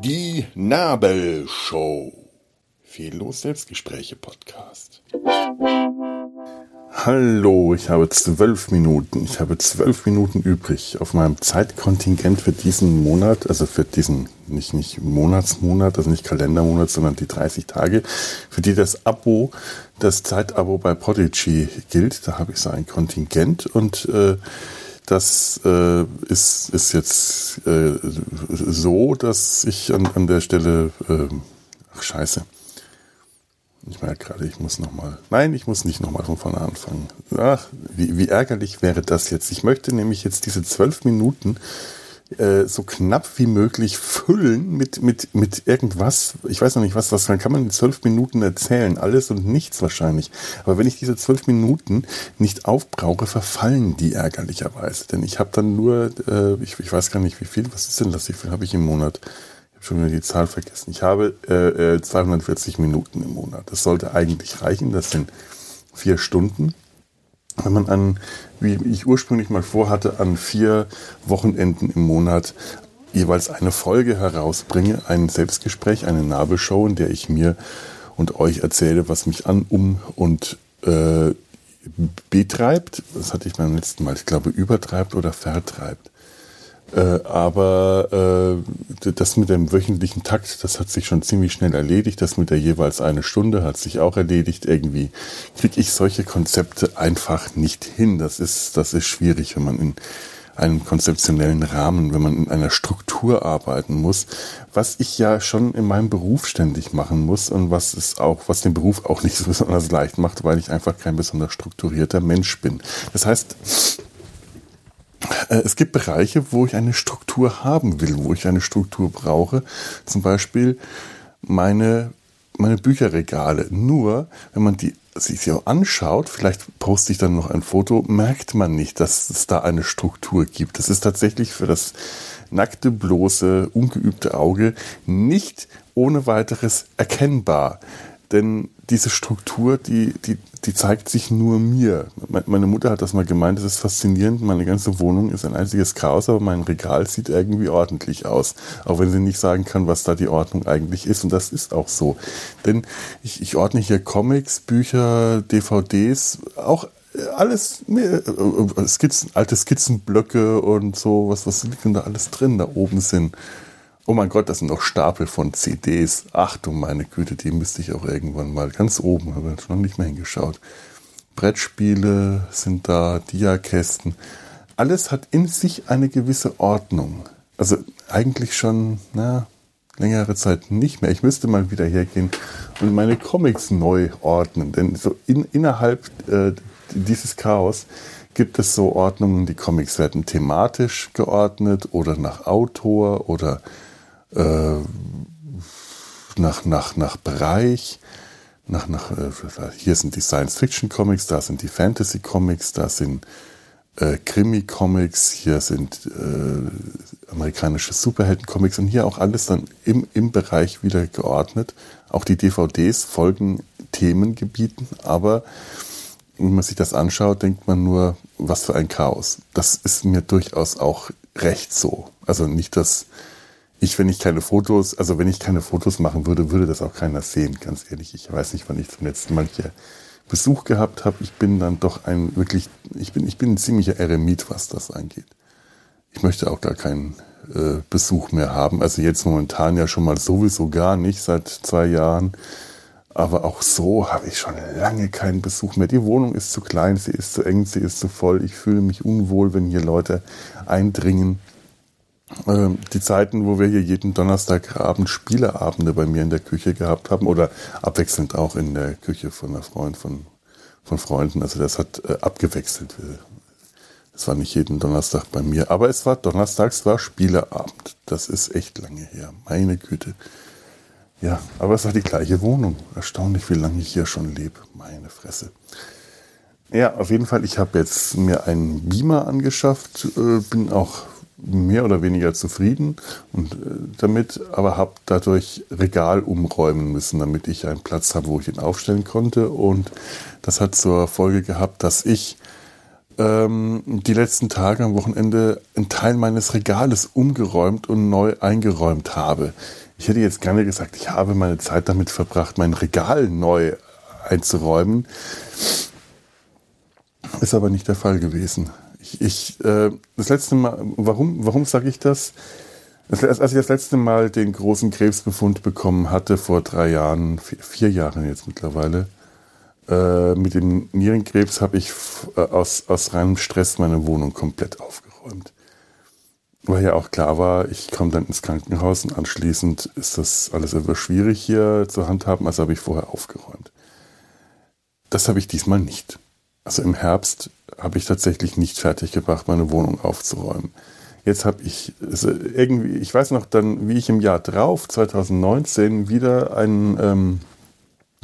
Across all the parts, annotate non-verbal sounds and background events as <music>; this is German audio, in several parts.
Die Nabelshow. Fehllos Selbstgespräche Podcast. Hallo, ich habe zwölf Minuten. Ich habe zwölf Minuten übrig auf meinem Zeitkontingent für diesen Monat, also für diesen, nicht, nicht Monatsmonat, also nicht Kalendermonat, sondern die 30 Tage, für die das Abo, das Zeitabo bei Podigy gilt. Da habe ich so ein Kontingent und äh, das äh, ist, ist jetzt äh, so, dass ich an, an der Stelle, äh, ach scheiße, ich merke gerade, ich muss nochmal. Nein, ich muss nicht nochmal von vorne anfangen. Ach, wie, wie ärgerlich wäre das jetzt? Ich möchte nämlich jetzt diese zwölf Minuten äh, so knapp wie möglich füllen mit, mit, mit irgendwas. Ich weiß noch nicht, was das dann kann man in zwölf Minuten erzählen. Alles und nichts wahrscheinlich. Aber wenn ich diese zwölf Minuten nicht aufbrauche, verfallen die ärgerlicherweise. Denn ich habe dann nur, äh, ich, ich weiß gar nicht wie viel, was ist denn das? Wie viel habe ich im Monat? Schon wieder die Zahl vergessen. Ich habe äh, 240 äh, Minuten im Monat. Das sollte eigentlich reichen. Das sind vier Stunden. Wenn man an, wie ich ursprünglich mal vorhatte, an vier Wochenenden im Monat jeweils eine Folge herausbringe, ein Selbstgespräch, eine Nabelshow, in der ich mir und euch erzähle, was mich an, um und äh, betreibt. Das hatte ich beim letzten Mal, ich glaube, übertreibt oder vertreibt. Äh, aber äh, das mit dem wöchentlichen Takt, das hat sich schon ziemlich schnell erledigt. Das mit der jeweils eine Stunde hat sich auch erledigt. Irgendwie kriege ich solche Konzepte einfach nicht hin. Das ist, das ist schwierig, wenn man in einem konzeptionellen Rahmen, wenn man in einer Struktur arbeiten muss, was ich ja schon in meinem Beruf ständig machen muss und was es auch, was den Beruf auch nicht <laughs> so besonders leicht macht, weil ich einfach kein besonders strukturierter Mensch bin. Das heißt, es gibt Bereiche, wo ich eine Struktur haben will, wo ich eine Struktur brauche. Zum Beispiel meine, meine Bücherregale. Nur, wenn man die sich sie anschaut, vielleicht poste ich dann noch ein Foto, merkt man nicht, dass es da eine Struktur gibt. Das ist tatsächlich für das nackte, bloße, ungeübte Auge nicht ohne weiteres erkennbar. Denn diese Struktur, die, die, die zeigt sich nur mir. Meine Mutter hat das mal gemeint, das ist faszinierend. Meine ganze Wohnung ist ein einziges Chaos, aber mein Regal sieht irgendwie ordentlich aus. Auch wenn sie nicht sagen kann, was da die Ordnung eigentlich ist. Und das ist auch so. Denn ich, ich ordne hier Comics, Bücher, DVDs, auch alles, Skizzen, alte Skizzenblöcke und so, was, was liegt denn da alles drin? Da oben sind Oh mein Gott, das sind noch Stapel von CDs. Achtung, meine Güte, die müsste ich auch irgendwann mal ganz oben, habe ich noch nicht mehr hingeschaut. Brettspiele sind da, Diakästen. Alles hat in sich eine gewisse Ordnung. Also eigentlich schon, na, längere Zeit nicht mehr. Ich müsste mal wieder hergehen und meine Comics neu ordnen. Denn so in, innerhalb äh, dieses Chaos gibt es so Ordnungen, die Comics werden thematisch geordnet oder nach Autor oder äh, nach, nach, nach Bereich, nach, nach, äh, hier sind die Science-Fiction-Comics, da sind die Fantasy-Comics, da sind äh, Krimi-Comics, hier sind äh, amerikanische Superhelden-Comics und hier auch alles dann im, im Bereich wieder geordnet. Auch die DVDs folgen Themengebieten, aber wenn man sich das anschaut, denkt man nur, was für ein Chaos. Das ist mir durchaus auch recht so. Also nicht, dass ich, wenn ich keine Fotos, also wenn ich keine Fotos machen würde, würde das auch keiner sehen, ganz ehrlich. Ich weiß nicht, wann ich zum letzten Mal hier Besuch gehabt habe. Ich bin dann doch ein wirklich, ich bin, ich bin ein ziemlicher Eremit, was das angeht. Ich möchte auch gar keinen äh, Besuch mehr haben. Also jetzt momentan ja schon mal sowieso gar nicht, seit zwei Jahren. Aber auch so habe ich schon lange keinen Besuch mehr. Die Wohnung ist zu klein, sie ist zu eng, sie ist zu voll. Ich fühle mich unwohl, wenn hier Leute eindringen. Ähm, die Zeiten, wo wir hier jeden Donnerstagabend Spieleabende bei mir in der Küche gehabt haben oder abwechselnd auch in der Küche von einer Freund, von, von Freunden. Also das hat äh, abgewechselt. Es war nicht jeden Donnerstag bei mir, aber es war Donnerstags war Spieleabend. Das ist echt lange her. Meine Güte. Ja, aber es war die gleiche Wohnung. Erstaunlich, wie lange ich hier schon lebe. Meine Fresse. Ja, auf jeden Fall, ich habe jetzt mir einen Beamer angeschafft, äh, bin auch mehr oder weniger zufrieden und äh, damit, aber habe dadurch Regal umräumen müssen, damit ich einen Platz habe, wo ich ihn aufstellen konnte. Und das hat zur Folge gehabt, dass ich ähm, die letzten Tage am Wochenende einen Teil meines Regales umgeräumt und neu eingeräumt habe. Ich hätte jetzt gerne gesagt, ich habe meine Zeit damit verbracht, mein Regal neu einzuräumen. Ist aber nicht der Fall gewesen. Ich, ich äh, das letzte Mal, warum, warum sage ich das? Als ich das letzte Mal den großen Krebsbefund bekommen hatte, vor drei Jahren, vier, vier Jahren jetzt mittlerweile, äh, mit dem Nierenkrebs habe ich äh, aus, aus reinem Stress meine Wohnung komplett aufgeräumt. Weil ja auch klar war, ich komme dann ins Krankenhaus und anschließend ist das alles etwas schwierig hier zu handhaben, also habe ich vorher aufgeräumt. Das habe ich diesmal nicht. Also im Herbst habe ich tatsächlich nicht fertig gebracht, meine Wohnung aufzuräumen. Jetzt habe ich also irgendwie, ich weiß noch dann, wie ich im Jahr drauf, 2019, wieder ein, ähm,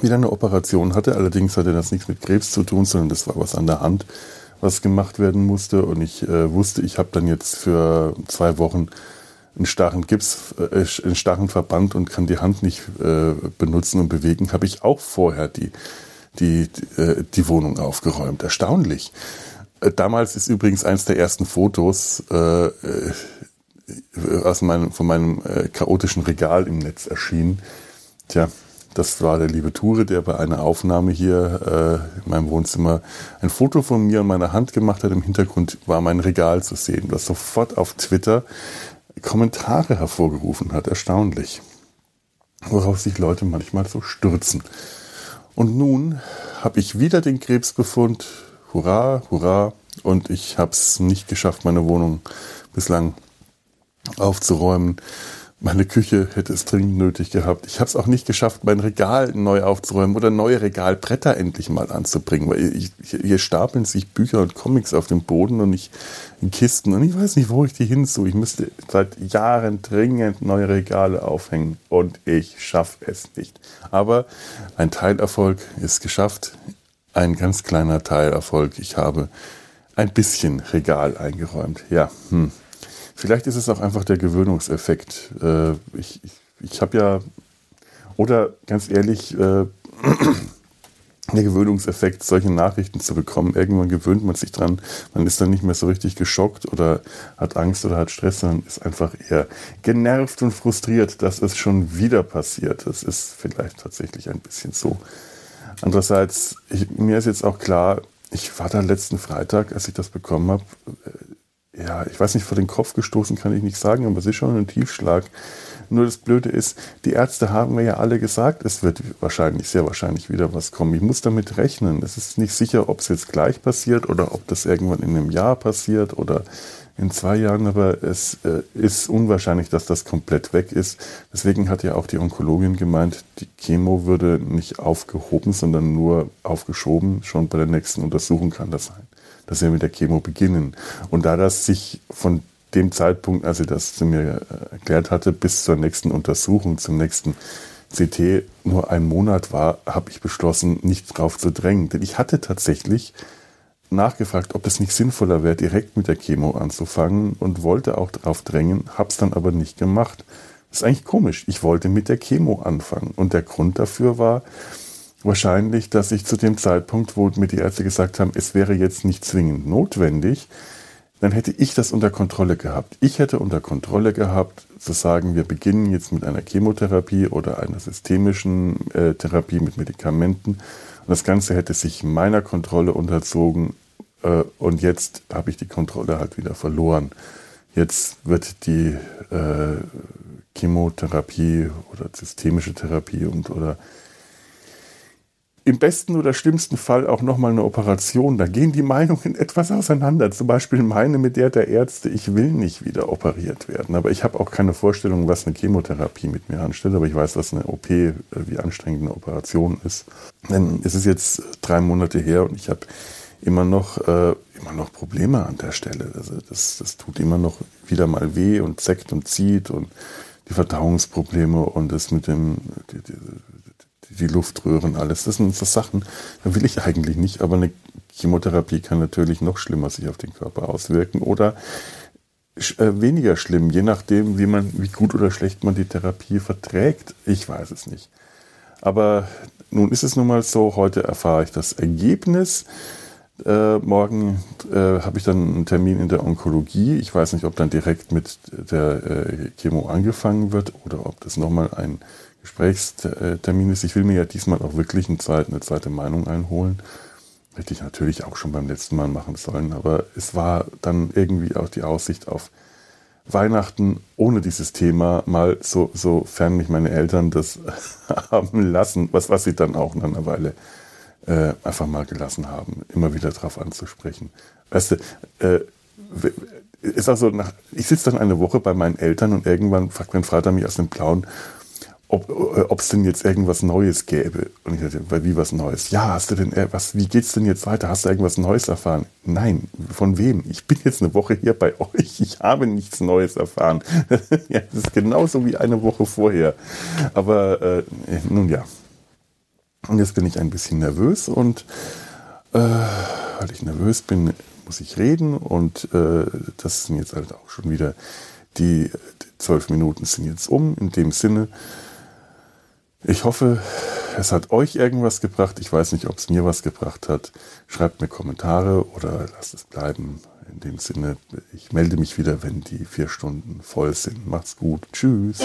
wieder eine Operation hatte. Allerdings hatte das nichts mit Krebs zu tun, sondern das war was an der Hand, was gemacht werden musste. Und ich äh, wusste, ich habe dann jetzt für zwei Wochen einen starren Gips, äh, einen starren Verband und kann die Hand nicht äh, benutzen und bewegen. Habe ich auch vorher die die, äh, die Wohnung aufgeräumt. Erstaunlich. Äh, damals ist übrigens eines der ersten Fotos äh, äh, aus meinem, von meinem äh, chaotischen Regal im Netz erschienen. Tja, das war der liebe Ture, der bei einer Aufnahme hier äh, in meinem Wohnzimmer ein Foto von mir und meiner Hand gemacht hat. Im Hintergrund war mein Regal zu sehen, was sofort auf Twitter Kommentare hervorgerufen hat. Erstaunlich. Worauf sich Leute manchmal so stürzen. Und nun habe ich wieder den Krebsbefund. Hurra, hurra. Und ich habe es nicht geschafft, meine Wohnung bislang aufzuräumen. Meine Küche hätte es dringend nötig gehabt. Ich habe es auch nicht geschafft, mein Regal neu aufzuräumen oder neue Regalbretter endlich mal anzubringen, weil ich, hier stapeln sich Bücher und Comics auf dem Boden und ich in Kisten und ich weiß nicht, wo ich die hinzu. Ich müsste seit Jahren dringend neue Regale aufhängen und ich schaffe es nicht. Aber ein Teilerfolg ist geschafft. Ein ganz kleiner Teilerfolg. Ich habe ein bisschen Regal eingeräumt. Ja, hm. Vielleicht ist es auch einfach der Gewöhnungseffekt. Äh, ich ich, ich habe ja, oder ganz ehrlich, äh, <clears throat> der Gewöhnungseffekt, solche Nachrichten zu bekommen. Irgendwann gewöhnt man sich dran. Man ist dann nicht mehr so richtig geschockt oder hat Angst oder hat Stress, sondern ist einfach eher genervt und frustriert, dass es schon wieder passiert. Das ist vielleicht tatsächlich ein bisschen so. Andererseits, ich, mir ist jetzt auch klar, ich war da letzten Freitag, als ich das bekommen habe, ja, ich weiß nicht, vor den Kopf gestoßen kann ich nicht sagen, aber es ist schon ein Tiefschlag. Nur das Blöde ist, die Ärzte haben mir ja alle gesagt, es wird wahrscheinlich, sehr wahrscheinlich wieder was kommen. Ich muss damit rechnen. Es ist nicht sicher, ob es jetzt gleich passiert oder ob das irgendwann in einem Jahr passiert oder in zwei Jahren, aber es äh, ist unwahrscheinlich, dass das komplett weg ist. Deswegen hat ja auch die Onkologin gemeint, die Chemo würde nicht aufgehoben, sondern nur aufgeschoben. Schon bei der nächsten Untersuchung kann das sein dass wir mit der Chemo beginnen. Und da das sich von dem Zeitpunkt, als sie das zu mir äh, erklärt hatte, bis zur nächsten Untersuchung, zum nächsten CT nur ein Monat war, habe ich beschlossen, nicht drauf zu drängen. Denn ich hatte tatsächlich nachgefragt, ob es nicht sinnvoller wäre, direkt mit der Chemo anzufangen und wollte auch darauf drängen, habe es dann aber nicht gemacht. Das ist eigentlich komisch. Ich wollte mit der Chemo anfangen. Und der Grund dafür war, wahrscheinlich, dass ich zu dem Zeitpunkt, wo mir die Ärzte gesagt haben, es wäre jetzt nicht zwingend notwendig, dann hätte ich das unter Kontrolle gehabt. Ich hätte unter Kontrolle gehabt, zu sagen, wir beginnen jetzt mit einer Chemotherapie oder einer systemischen äh, Therapie mit Medikamenten. Und das Ganze hätte sich meiner Kontrolle unterzogen. Äh, und jetzt habe ich die Kontrolle halt wieder verloren. Jetzt wird die äh, Chemotherapie oder systemische Therapie und oder im besten oder schlimmsten Fall auch nochmal eine Operation. Da gehen die Meinungen <laughs> etwas auseinander. Zum Beispiel meine mit der der Ärzte, ich will nicht wieder operiert werden. Aber ich habe auch keine Vorstellung, was eine Chemotherapie mit mir anstellt. Aber ich weiß, was eine OP, äh, wie anstrengend eine Operation ist. Denn es ist jetzt drei Monate her und ich habe immer noch, äh, immer noch Probleme an der Stelle. Also das, das tut immer noch wieder mal weh und zeckt und zieht und die Verdauungsprobleme und das mit dem, die, die, die Luftröhren, alles. Das sind so Sachen, da will ich eigentlich nicht, aber eine Chemotherapie kann natürlich noch schlimmer sich auf den Körper auswirken. Oder äh, weniger schlimm, je nachdem, wie man, wie gut oder schlecht man die Therapie verträgt. Ich weiß es nicht. Aber nun ist es nun mal so, heute erfahre ich das Ergebnis. Äh, morgen äh, habe ich dann einen Termin in der Onkologie. Ich weiß nicht, ob dann direkt mit der äh, Chemo angefangen wird oder ob das nochmal ein Gesprächstermin ist. Ich will mir ja diesmal auch wirklich eine zweite, eine zweite Meinung einholen. Hätte ich natürlich auch schon beim letzten Mal machen sollen, aber es war dann irgendwie auch die Aussicht auf Weihnachten ohne dieses Thema mal so, sofern mich meine Eltern das <laughs> haben lassen, was, was sie dann auch nach einer Weile äh, einfach mal gelassen haben, immer wieder darauf anzusprechen. Weißt du, äh, ist also nach, ich sitze dann eine Woche bei meinen Eltern und irgendwann fragt mein Vater mich aus dem Blauen, ob es denn jetzt irgendwas Neues gäbe. Und ich dachte, wie was Neues? Ja, hast du denn, äh, was, wie geht's denn jetzt weiter? Hast du irgendwas Neues erfahren? Nein, von wem? Ich bin jetzt eine Woche hier bei <laughs> euch, ich habe nichts Neues erfahren. <laughs> ja, das ist genauso wie eine Woche vorher. Aber äh, nun ja. Und jetzt bin ich ein bisschen nervös und äh, weil ich nervös bin, muss ich reden und äh, das sind jetzt halt auch schon wieder die zwölf Minuten sind jetzt um. In dem Sinne, ich hoffe, es hat euch irgendwas gebracht. Ich weiß nicht, ob es mir was gebracht hat. Schreibt mir Kommentare oder lasst es bleiben. In dem Sinne, ich melde mich wieder, wenn die vier Stunden voll sind. Macht's gut. Tschüss.